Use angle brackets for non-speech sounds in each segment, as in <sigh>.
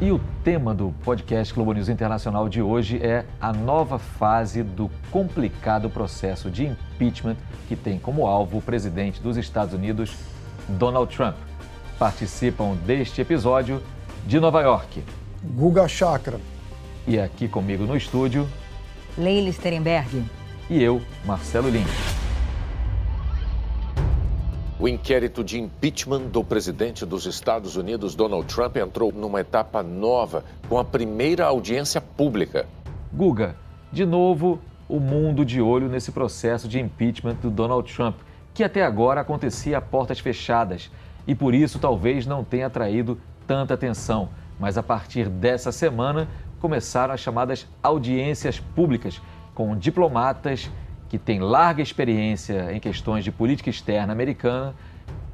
E o tema do podcast Globo News Internacional de hoje é a nova fase do complicado processo de impeachment que tem como alvo o presidente dos Estados Unidos, Donald Trump. Participam deste episódio de Nova York. Guga Chakra. E aqui comigo no estúdio, Leila Sterenberg. E eu, Marcelo Lins. O inquérito de impeachment do presidente dos Estados Unidos, Donald Trump, entrou numa etapa nova com a primeira audiência pública. Guga, de novo, o mundo de olho nesse processo de impeachment do Donald Trump, que até agora acontecia a portas fechadas e por isso talvez não tenha atraído tanta atenção. Mas a partir dessa semana começaram as chamadas audiências públicas com diplomatas que tem larga experiência em questões de política externa americana,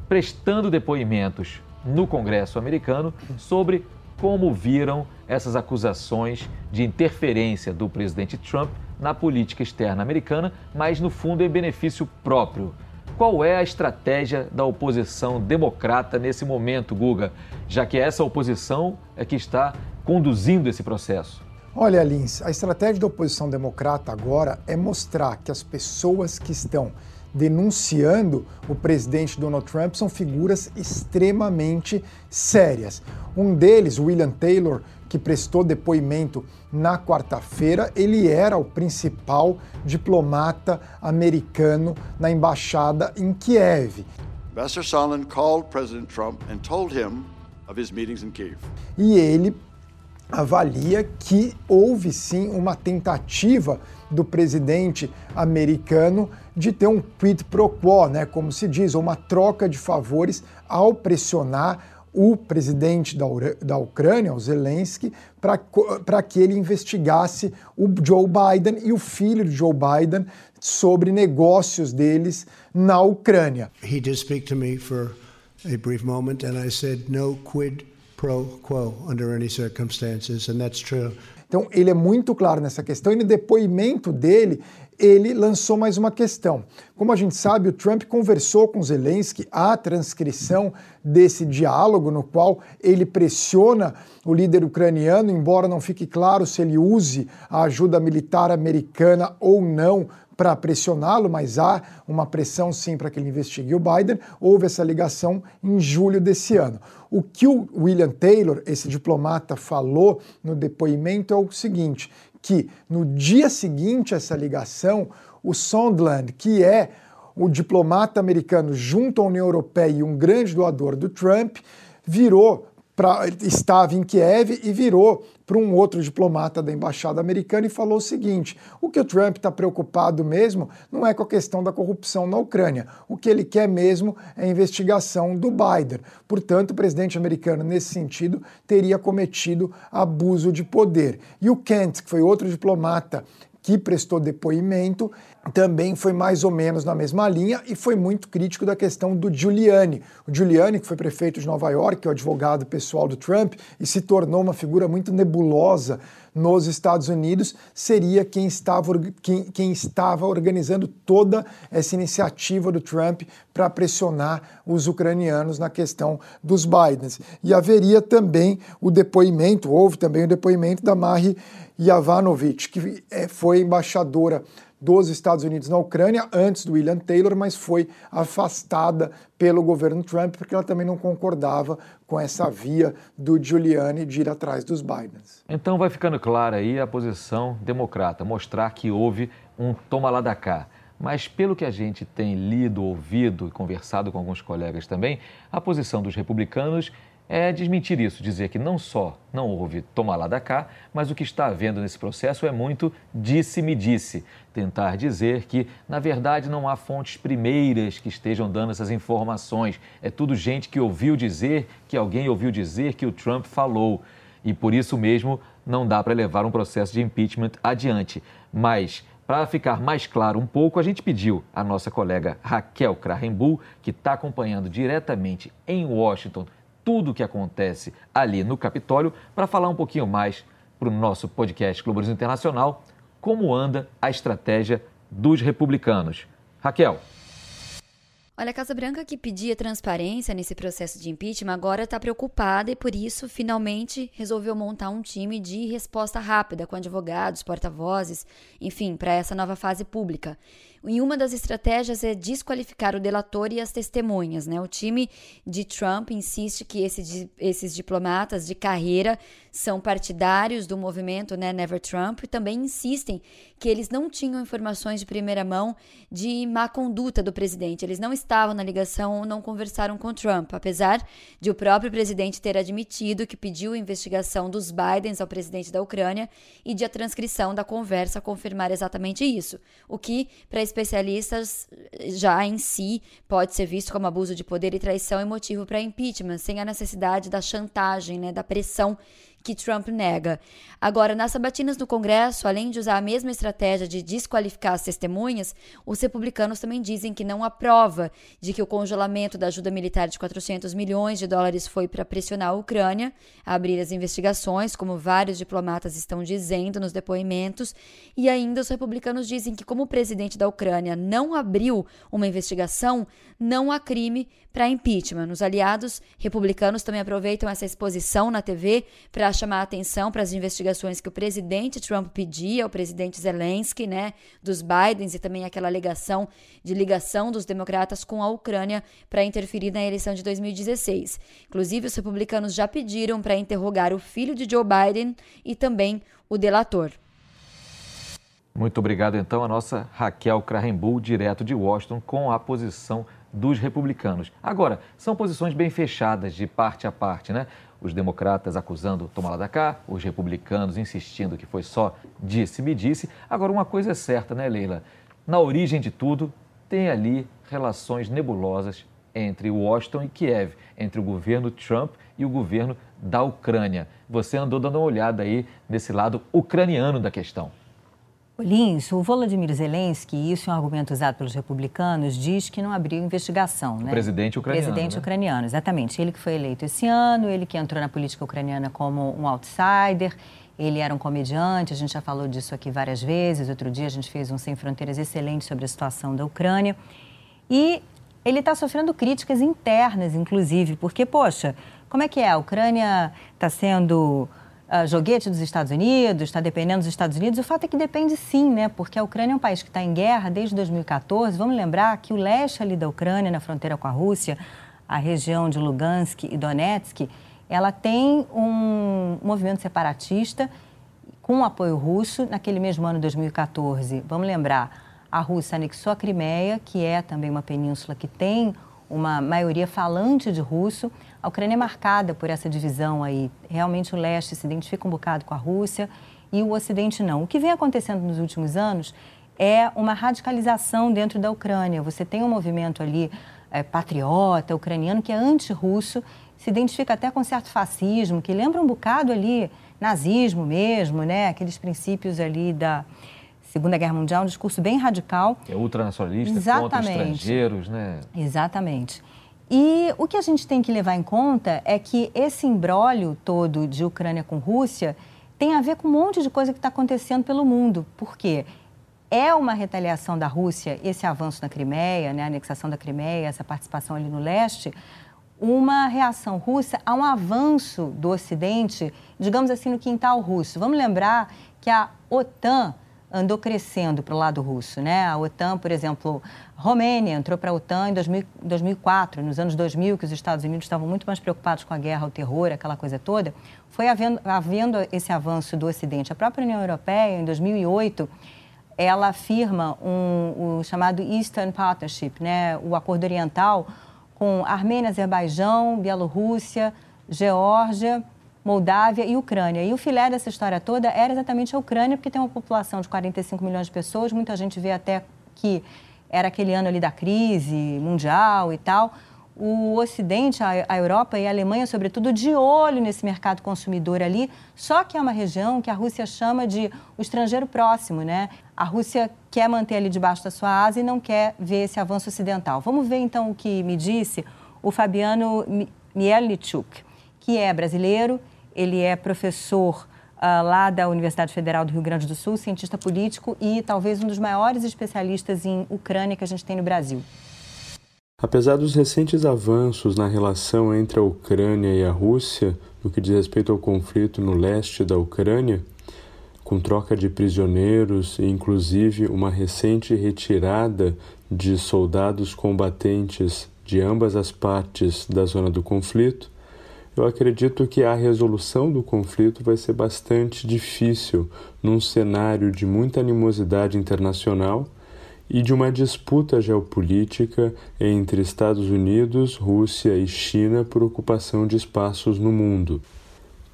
prestando depoimentos no Congresso americano sobre como viram essas acusações de interferência do presidente Trump na política externa americana, mas no fundo em benefício próprio. Qual é a estratégia da oposição democrata nesse momento, Guga, já que essa oposição é que está conduzindo esse processo? Olha, Lins, a estratégia da oposição democrata agora é mostrar que as pessoas que estão denunciando o presidente Donald Trump são figuras extremamente sérias. Um deles, William Taylor, que prestou depoimento na quarta-feira, ele era o principal diplomata americano na embaixada em Kiev. Ambassador Sondland called President Trump and told him of his meetings in Kiev. E ele avalia que houve sim uma tentativa do presidente americano de ter um quid pro quo, né, como se diz, uma troca de favores ao pressionar o presidente da, da Ucrânia, o Zelensky, para que ele investigasse o Joe Biden e o filho de Joe Biden sobre negócios deles na Ucrânia. He did speak to me for a brief moment and I said no quid pro quo under any circumstances, and that's true. Então, ele é muito claro nessa questão e no depoimento dele, ele lançou mais uma questão. Como a gente sabe, o Trump conversou com Zelensky, a transcrição desse diálogo, no qual ele pressiona o líder ucraniano, embora não fique claro se ele use a ajuda militar americana ou não para pressioná-lo, mas há uma pressão sim para que ele investigue o Biden. Houve essa ligação em julho desse ano. O que o William Taylor, esse diplomata, falou no depoimento é o seguinte: que no dia seguinte a essa ligação, o Sondland, que é o diplomata americano junto à União Europeia e um grande doador do Trump, virou pra, estava em Kiev e virou para um outro diplomata da embaixada americana e falou o seguinte: o que o Trump está preocupado mesmo não é com a questão da corrupção na Ucrânia. O que ele quer mesmo é a investigação do Biden. Portanto, o presidente americano, nesse sentido, teria cometido abuso de poder. E o Kent, que foi outro diplomata que prestou depoimento, também foi mais ou menos na mesma linha e foi muito crítico da questão do Giuliani. O Giuliani, que foi prefeito de Nova York, é o advogado pessoal do Trump e se tornou uma figura muito nebulosa nos Estados Unidos, seria quem estava, quem, quem estava organizando toda essa iniciativa do Trump para pressionar os ucranianos na questão dos Bidens. E haveria também o depoimento, houve também o depoimento da Mari Yavanovich, que é, foi embaixadora dos Estados Unidos na Ucrânia antes do William Taylor, mas foi afastada pelo governo Trump porque ela também não concordava com essa via do Giuliani de ir atrás dos Bidens. Então vai ficando clara aí a posição democrata, mostrar que houve um toma lá da cá. Mas pelo que a gente tem lido, ouvido e conversado com alguns colegas também, a posição dos republicanos é desmentir isso, dizer que não só não houve toma lá da cá, mas o que está havendo nesse processo é muito disse-me disse. Tentar dizer que, na verdade, não há fontes primeiras que estejam dando essas informações. É tudo gente que ouviu dizer, que alguém ouviu dizer que o Trump falou. E por isso mesmo não dá para levar um processo de impeachment adiante. Mas para ficar mais claro um pouco, a gente pediu à nossa colega Raquel Krahenbull, que está acompanhando diretamente em Washington tudo o que acontece ali no Capitólio para falar um pouquinho mais para o nosso podcast Globalismo Internacional como anda a estratégia dos republicanos. Raquel. Olha, a Casa Branca que pedia transparência nesse processo de impeachment agora está preocupada e por isso finalmente resolveu montar um time de resposta rápida com advogados, porta-vozes, enfim, para essa nova fase pública. E uma das estratégias é desqualificar o delator e as testemunhas. Né? O time de Trump insiste que esse, esses diplomatas de carreira são partidários do movimento né, Never Trump e também insistem que eles não tinham informações de primeira mão de má conduta do presidente. Eles não estavam na ligação ou não conversaram com Trump, apesar de o próprio presidente ter admitido que pediu investigação dos Bidens ao presidente da Ucrânia e de a transcrição da conversa confirmar exatamente isso. O que, para especialistas, já em si pode ser visto como abuso de poder e traição e motivo para impeachment, sem a necessidade da chantagem, né, da pressão que Trump nega. Agora, nas sabatinas do Congresso, além de usar a mesma estratégia de desqualificar as testemunhas, os republicanos também dizem que não há prova de que o congelamento da ajuda militar de 400 milhões de dólares foi para pressionar a Ucrânia a abrir as investigações, como vários diplomatas estão dizendo nos depoimentos, e ainda os republicanos dizem que como o presidente da Ucrânia não abriu uma investigação, não há crime para impeachment. Os aliados republicanos também aproveitam essa exposição na TV para chamar a atenção para as investigações que o presidente Trump pedia ao presidente Zelensky, né, dos Bidens e também aquela alegação de ligação dos democratas com a Ucrânia para interferir na eleição de 2016. Inclusive, os republicanos já pediram para interrogar o filho de Joe Biden e também o delator. Muito obrigado, então, a nossa Raquel Krahenbull, direto de Washington, com a posição dos republicanos. Agora, são posições bem fechadas, de parte a parte, né? Os democratas acusando Tomala da cá, os republicanos insistindo que foi só disse-me disse. Agora, uma coisa é certa, né, Leila? Na origem de tudo, tem ali relações nebulosas entre Washington e Kiev, entre o governo Trump e o governo da Ucrânia. Você andou dando uma olhada aí nesse lado ucraniano da questão. Lins, o Volodymyr Zelensky, isso é um argumento usado pelos republicanos, diz que não abriu investigação. Né? O presidente ucraniano. Presidente né? ucraniano, exatamente. Ele que foi eleito esse ano, ele que entrou na política ucraniana como um outsider, ele era um comediante, a gente já falou disso aqui várias vezes. Outro dia a gente fez um Sem Fronteiras excelente sobre a situação da Ucrânia. E ele está sofrendo críticas internas, inclusive, porque, poxa, como é que é? A Ucrânia está sendo uh, joguete dos Estados Unidos, está dependendo dos Estados Unidos. O fato é que depende sim, né? Porque a Ucrânia é um país que está em guerra desde 2014. Vamos lembrar que o leste ali da Ucrânia, na fronteira com a Rússia, a região de Lugansk e Donetsk, ela tem um movimento separatista com apoio russo naquele mesmo ano 2014. Vamos lembrar, a Rússia anexou a Crimeia, que é também uma península que tem uma maioria falante de russo. A Ucrânia é marcada por essa divisão aí. Realmente o leste se identifica um bocado com a Rússia e o ocidente não. O que vem acontecendo nos últimos anos é uma radicalização dentro da Ucrânia. Você tem um movimento ali é, patriota ucraniano que é anti-russo, se identifica até com certo fascismo, que lembra um bocado ali nazismo mesmo, né? Aqueles princípios ali da Segunda Guerra Mundial, um discurso bem radical. É ultranacionalista, Exatamente. contra estrangeiros, né? Exatamente. E o que a gente tem que levar em conta é que esse embrólio todo de Ucrânia com Rússia tem a ver com um monte de coisa que está acontecendo pelo mundo. Por quê? É uma retaliação da Rússia, esse avanço na Crimeia, né, a anexação da Crimeia, essa participação ali no leste, uma reação russa a um avanço do Ocidente, digamos assim, no quintal russo. Vamos lembrar que a OTAN andou crescendo para o lado russo. Né? A OTAN, por exemplo, Romênia entrou para a OTAN em 2000, 2004, nos anos 2000, que os Estados Unidos estavam muito mais preocupados com a guerra, o terror, aquela coisa toda. Foi havendo, havendo esse avanço do Ocidente. A própria União Europeia, em 2008, ela firma um, o chamado Eastern Partnership, né? o Acordo Oriental, com Armênia, Azerbaijão, Bielorrússia, Geórgia, Moldávia e Ucrânia. E o filé dessa história toda era exatamente a Ucrânia, porque tem uma população de 45 milhões de pessoas, muita gente vê até que era aquele ano ali da crise mundial e tal. O Ocidente, a Europa e a Alemanha, sobretudo, de olho nesse mercado consumidor ali, só que é uma região que a Rússia chama de o estrangeiro próximo, né? A Rússia quer manter ali debaixo da sua asa e não quer ver esse avanço ocidental. Vamos ver então o que me disse o Fabiano Mielnichuk, que é brasileiro ele é professor uh, lá da Universidade Federal do Rio Grande do Sul, cientista político e talvez um dos maiores especialistas em Ucrânia que a gente tem no Brasil. Apesar dos recentes avanços na relação entre a Ucrânia e a Rússia, no que diz respeito ao conflito no leste da Ucrânia, com troca de prisioneiros e inclusive uma recente retirada de soldados combatentes de ambas as partes da zona do conflito, eu acredito que a resolução do conflito vai ser bastante difícil num cenário de muita animosidade internacional e de uma disputa geopolítica entre Estados Unidos, Rússia e China por ocupação de espaços no mundo.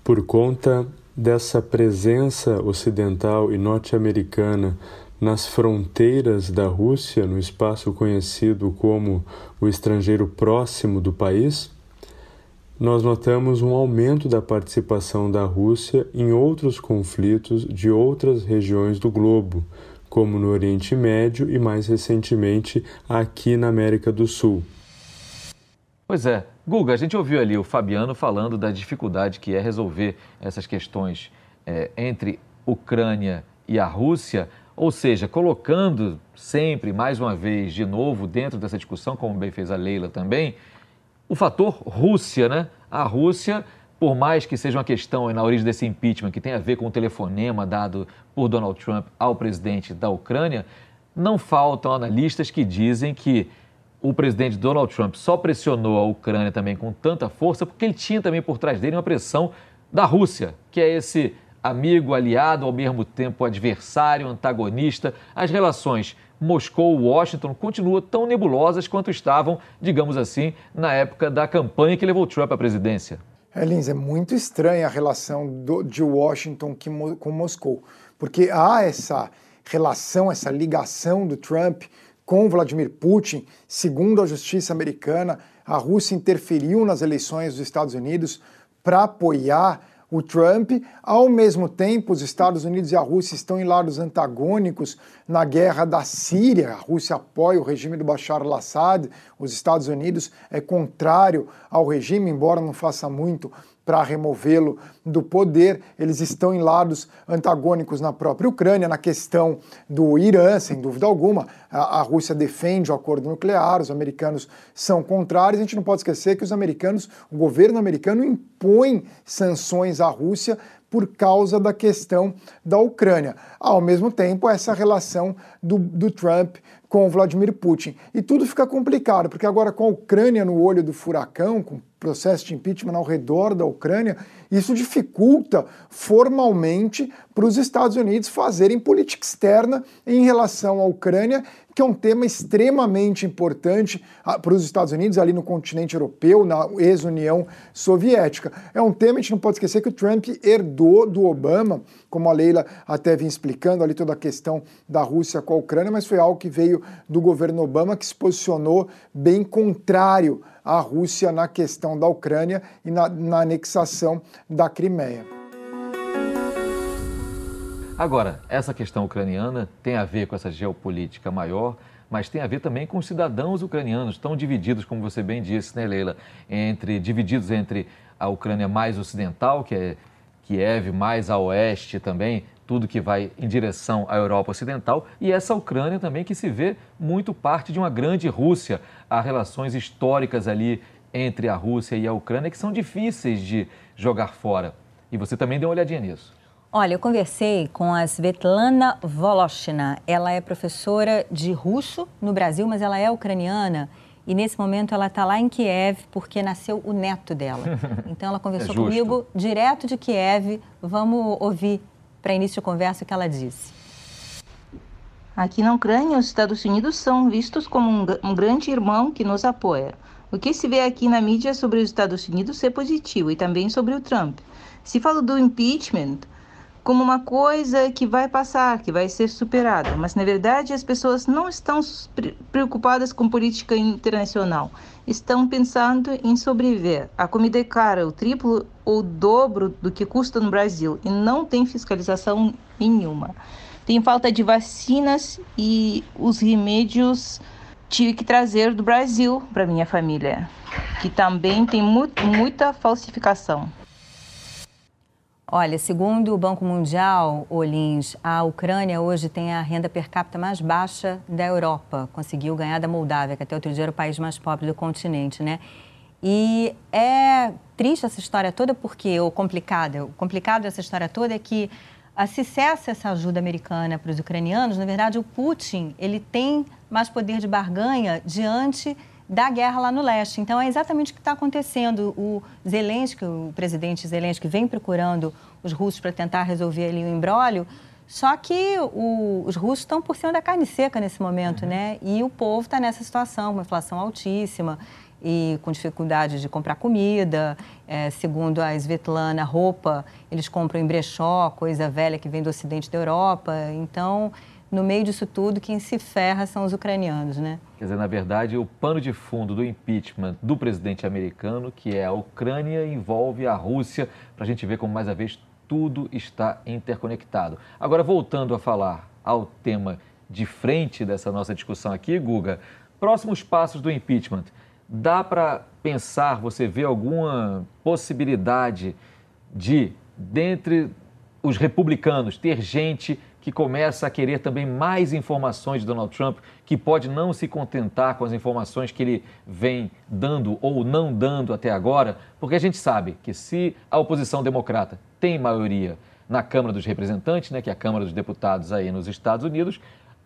Por conta dessa presença ocidental e norte-americana nas fronteiras da Rússia, no espaço conhecido como o estrangeiro próximo do país, nós notamos um aumento da participação da Rússia em outros conflitos de outras regiões do globo, como no Oriente Médio e mais recentemente aqui na América do Sul. Pois é, Guga, a gente ouviu ali o Fabiano falando da dificuldade que é resolver essas questões é, entre Ucrânia e a Rússia, ou seja, colocando sempre, mais uma vez, de novo, dentro dessa discussão, como bem fez a Leila também, o fator Rússia, né? A Rússia, por mais que seja uma questão na origem desse impeachment que tem a ver com o telefonema dado por Donald Trump ao presidente da Ucrânia, não faltam analistas que dizem que o presidente Donald Trump só pressionou a Ucrânia também com tanta força porque ele tinha também por trás dele uma pressão da Rússia, que é esse amigo, aliado, ao mesmo tempo adversário, antagonista. As relações Moscou-Washington continuam tão nebulosas quanto estavam, digamos assim, na época da campanha que levou Trump à presidência. É, Lins, é muito estranha a relação do, de Washington com Moscou, porque há essa relação, essa ligação do Trump com Vladimir Putin. Segundo a justiça americana, a Rússia interferiu nas eleições dos Estados Unidos para apoiar o Trump. Ao mesmo tempo, os Estados Unidos e a Rússia estão em lados antagônicos na guerra da Síria. A Rússia apoia o regime do Bashar al-Assad, os Estados Unidos é contrário ao regime, embora não faça muito para removê-lo do poder. Eles estão em lados antagônicos na própria Ucrânia, na questão do Irã, sem dúvida alguma. A, a, Rússia defende o acordo nuclear, os americanos são contrários. A gente não pode esquecer que os americanos, o governo americano impõe sanções à Rússia por causa da questão da Ucrânia. Ao mesmo tempo, essa relação do, do Trump com Vladimir Putin. E tudo fica complicado, porque agora com a Ucrânia no olho do furacão, com processo de impeachment ao redor da Ucrânia, isso dificulta formalmente para os Estados Unidos fazerem política externa em relação à Ucrânia, que é um tema extremamente importante ah, para os Estados Unidos ali no continente europeu, na ex-União Soviética. É um tema, a gente não pode esquecer que o Trump herdou do Obama, como a Leila até vinha explicando ali toda a questão da Rússia com a Ucrânia, mas foi algo que veio do governo Obama que se posicionou bem contrário à Rússia na questão da Ucrânia e na, na anexação da Crimeia. Agora, essa questão ucraniana tem a ver com essa geopolítica maior, mas tem a ver também com os cidadãos ucranianos, tão divididos, como você bem disse, né, Leila? Entre, divididos entre a Ucrânia mais ocidental, que é Kiev, mais a oeste também, tudo que vai em direção à Europa Ocidental, e essa Ucrânia também que se vê muito parte de uma grande Rússia. Há relações históricas ali entre a Rússia e a Ucrânia que são difíceis de jogar fora. E você também deu uma olhadinha nisso. Olha, eu conversei com a Svetlana Voloshina. Ela é professora de russo no Brasil, mas ela é ucraniana. E nesse momento ela está lá em Kiev porque nasceu o neto dela. <laughs> Então ela conversou é comigo direto de Kiev. Vamos ouvir para início de conversa o que ela disse. Aqui na Ucrânia, os Estados Unidos são vistos como um, um, grande irmão que nos apoia. O que se vê aqui na mídia sobre os Estados Unidos é positivo e também sobre o Trump. Se fala do impeachment como uma coisa que vai passar, que vai ser superada, mas na verdade as pessoas não estão preocupadas com política internacional, estão pensando em sobreviver. A comida é cara, o triplo ou o dobro do que custa no Brasil e não tem fiscalização nenhuma. Tem falta de vacinas e os remédios tive que trazer do Brasil para minha família, que também tem mu muita falsificação. Olha, segundo o Banco Mundial, Olins, a Ucrânia hoje tem a renda per capita mais baixa da Europa. Conseguiu ganhar da Moldávia, que até outro dia era o país mais pobre do continente, né? E é triste essa história toda porque, o complicado, o complicado dessa história toda é que se cessa essa ajuda americana para os ucranianos, na verdade o Putin, ele tem mais poder de barganha diante da guerra lá no leste. Então, é exatamente o que está acontecendo. O Zelensky, o presidente Zelensky, vem procurando os russos para tentar resolver ali o embrólio, só que o, os russos estão por cima da carne seca nesse momento, uhum. né? E o povo está nessa situação, uma inflação altíssima e com dificuldade de comprar comida. É, segundo a Svetlana, roupa eles compram em brechó, coisa velha que vem do ocidente da Europa. Então, no meio disso tudo, quem se ferra são os ucranianos, né? Quer dizer, na verdade, o pano de fundo do impeachment do presidente americano, que é a Ucrânia, envolve a Rússia, para a gente ver como mais uma vez tudo está interconectado. Agora, voltando a falar ao tema de frente dessa nossa discussão aqui, Guga, próximos passos do impeachment. Dá para pensar, você vê alguma possibilidade de, dentre os republicanos, ter gente que começa a querer também mais informações de Donald Trump, que pode não se contentar com as informações que ele vem dando ou não dando até agora, porque a gente sabe que se a oposição democrata tem maioria na Câmara dos Representantes, né, que é a Câmara dos Deputados aí nos Estados Unidos,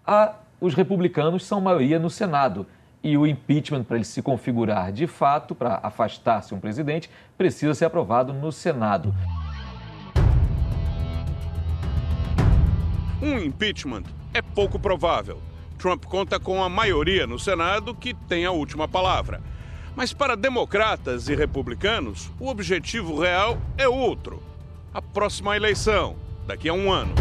a, os republicanos são maioria no Senado. E o impeachment, para ele se configurar de fato, para afastar-se um presidente, precisa ser aprovado no Senado. Um impeachment é pouco provável. Trump conta com a maioria no Senado que tem a última palavra. Mas para democratas e republicanos, o objetivo real é outro: a próxima eleição, daqui a um ano.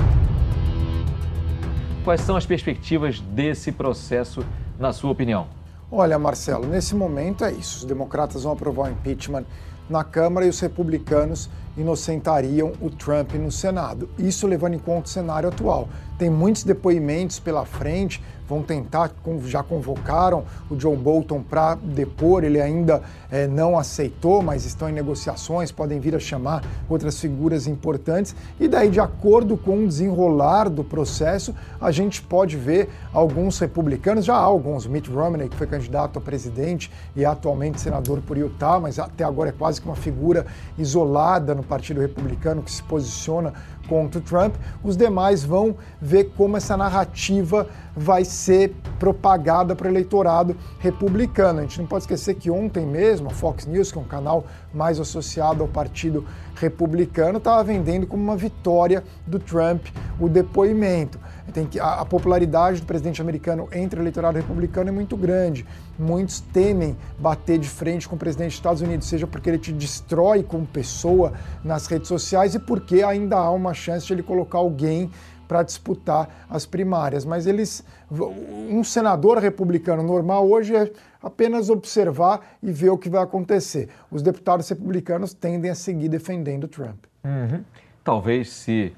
Quais são as perspectivas desse processo, na sua opinião? Olha, Marcelo, nesse momento é isso. Os democratas vão aprovar o impeachment na Câmara e os republicanos inocentariam o Trump no Senado. Isso levando em conta o cenário atual. Tem muitos depoimentos pela frente, vão tentar, já convocaram o John Bolton para depor, ele ainda é, não aceitou, mas estão em negociações, podem vir a chamar outras figuras importantes, e daí, de acordo com o desenrolar do processo, a gente pode ver alguns republicanos, já há alguns, Mitt Romney, que foi candidato a presidente e é atualmente senador por Utah, mas até agora é quase que uma figura isolada no Partido Republicano que se posiciona contra o Trump, os demais vão ver como essa narrativa vai ser propagada para o eleitorado republicano. A gente não pode esquecer que ontem mesmo a Fox News, que é um canal mais associado ao Partido Republicano, estava vendendo como uma vitória do Trump o depoimento. Tem que, a, a popularidade do presidente americano entre o eleitorado republicano é muito grande. Muitos temem bater de frente com o presidente dos Estados Unidos, seja porque ele te destrói como pessoa nas redes sociais e porque ainda há uma chance de ele colocar alguém para disputar as primárias. Mas eles, um senador republicano normal hoje é apenas observar e ver o que vai acontecer. Os deputados republicanos tendem a seguir defendendo Trump. Uhum. Talvez se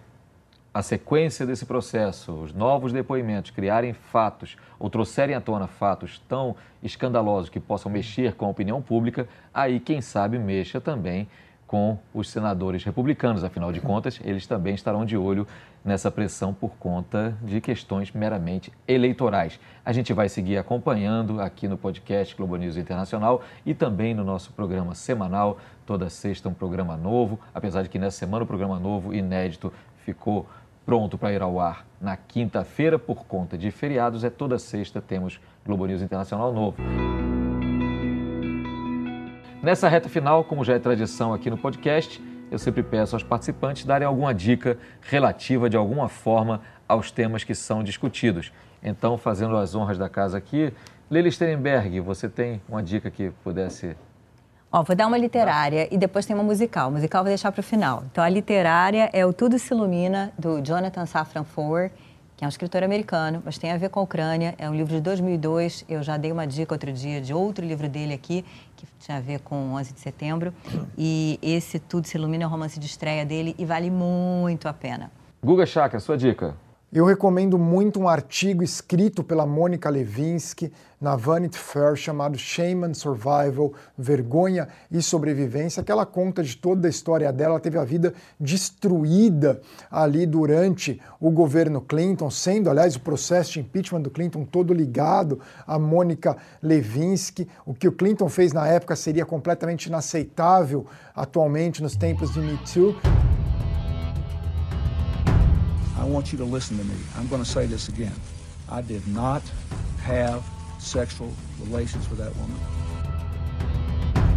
a sequência desse processo, os novos depoimentos, criarem fatos ou trouxerem à tona fatos tão escandalosos que possam mexer com a opinião pública, aí, quem sabe, mexa também com os senadores republicanos. Afinal de contas, eles também estarão de olho nessa pressão por conta de questões meramente eleitorais. A gente vai seguir acompanhando aqui no podcast Globo News Internacional e também no nosso programa semanal. Toda sexta um programa novo, apesar de que nessa semana o programa novo, inédito, ficou pronto para ir ao ar na quinta-feira por conta de feriados. É toda sexta temos Globo News Internacional novo. Nessa reta final, como já é tradição aqui no podcast, eu sempre peço aos participantes darem alguma dica relativa de alguma forma aos temas que são discutidos. Então, fazendo as honras da casa aqui, Lili Sternberg, você tem uma dica que pudesse Ó, vou dar uma literária e depois tem uma musical. Musical vou deixar para o final. Então, a literária é o Tudo se Ilumina, do Jonathan Safran Foer, que é um escritor americano, mas tem a ver com a Ucrânia. É um livro de 2002. Eu já dei uma dica outro dia de outro livro dele aqui, que tinha a ver com 11 de setembro. E esse Tudo se Ilumina é o romance de estreia dele e vale muito a pena. Guga Chakra, sua dica. Eu recomendo muito um artigo escrito pela Mônica Levinsky na Vanity Fair chamado Shame and Survival, Vergonha e Sobrevivência, que ela conta de toda a história dela. Ela teve a vida destruída ali durante o governo Clinton, sendo, aliás, o processo de impeachment do Clinton todo ligado a Mônica Levinsky. O que o Clinton fez na época seria completamente inaceitável atualmente nos tempos de Me Too. I want you to listen to me. I'm going to say this again. I did not have sexual relations with that woman.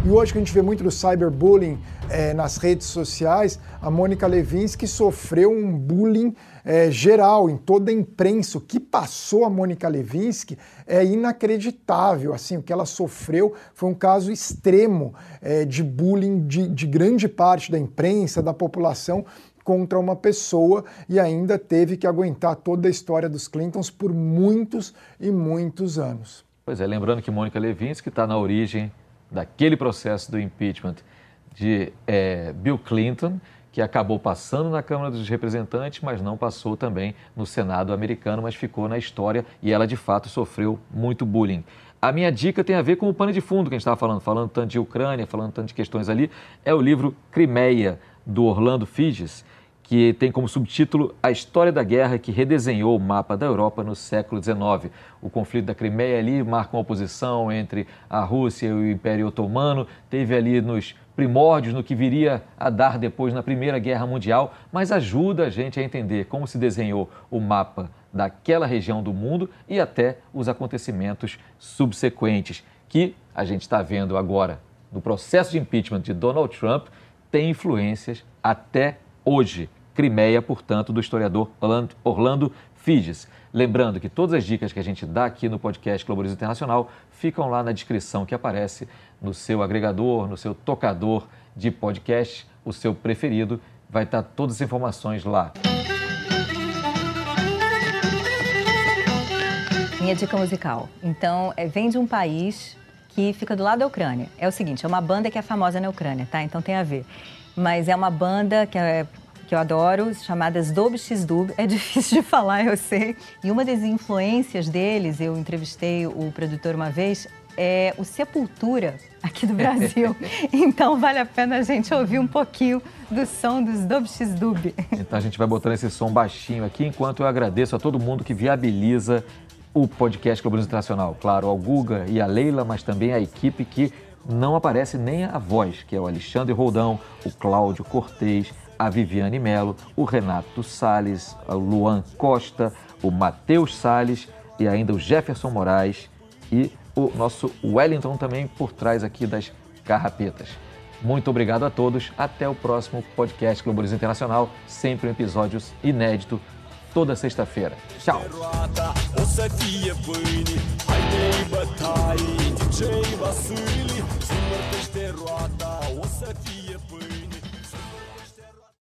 E hoje que a gente vê muito do cyberbullying é, nas redes sociais, a Mônica Levinsky sofreu um bullying é, geral em toda a imprensa. O que passou a Mônica Levinsky é inacreditável. Assim, o que ela sofreu foi um caso extremo é, de bullying de, de grande parte da imprensa, da população contra uma pessoa e ainda teve que aguentar toda a história dos Clintons por muitos e muitos anos. Pois é, lembrando que Mônica Levinsky está na origem daquele processo do impeachment de é, Bill Clinton, que acabou passando na Câmara dos Representantes, mas não passou também no Senado americano, mas ficou na história e ela de fato sofreu muito bullying. A minha dica tem a ver com o pano de fundo que a gente estava falando, falando tanto de Ucrânia, falando tanto de questões ali, é o livro Crimeia, do Orlando Figes, que tem como subtítulo A História da Guerra que redesenhou o mapa da Europa no século XIX. O conflito da Crimeia ali marca uma oposição entre a Rússia e o Império Otomano, teve ali nos primórdios no que viria a dar depois na Primeira Guerra Mundial, mas ajuda a gente a entender como se desenhou o mapa daquela região do mundo e até os acontecimentos subsequentes que a gente está vendo agora no processo de impeachment de Donald Trump tem influências até hoje. Crimeia, portanto, do historiador Orlando Figes. Lembrando que todas as dicas que a gente dá aqui no podcast Globalismo Internacional ficam lá na descrição que aparece no seu agregador, no seu tocador de podcast, o seu preferido. Vai estar todas as informações lá. Minha dica musical. Então, é, vem de um país que fica do lado da Ucrânia. É o seguinte, é uma banda que é famosa na Ucrânia, tá? Então tem a ver. Mas é uma banda que é que eu adoro, chamadas X Dub. É difícil de falar, eu sei. E uma das influências deles, eu entrevistei o produtor uma vez, é o Sepultura aqui do Brasil. <laughs> então vale a pena a gente ouvir um pouquinho do som dos Dub X Dub. Então a gente vai botando esse som baixinho aqui, enquanto eu agradeço a todo mundo que viabiliza o podcast Globalismo Internacional. Claro, ao Guga e a Leila, mas também a equipe que não aparece nem a voz, que é o Alexandre Roldão, o Cláudio Cortez, a Viviane Melo, o Renato Sales, o Luan Costa, o Matheus Sales e ainda o Jefferson Moraes e o nosso Wellington também por trás aqui das carrapetas. Muito obrigado a todos. Até o próximo podcast Globalismo Internacional, sempre um episódio inédito toda sexta-feira. Tchau.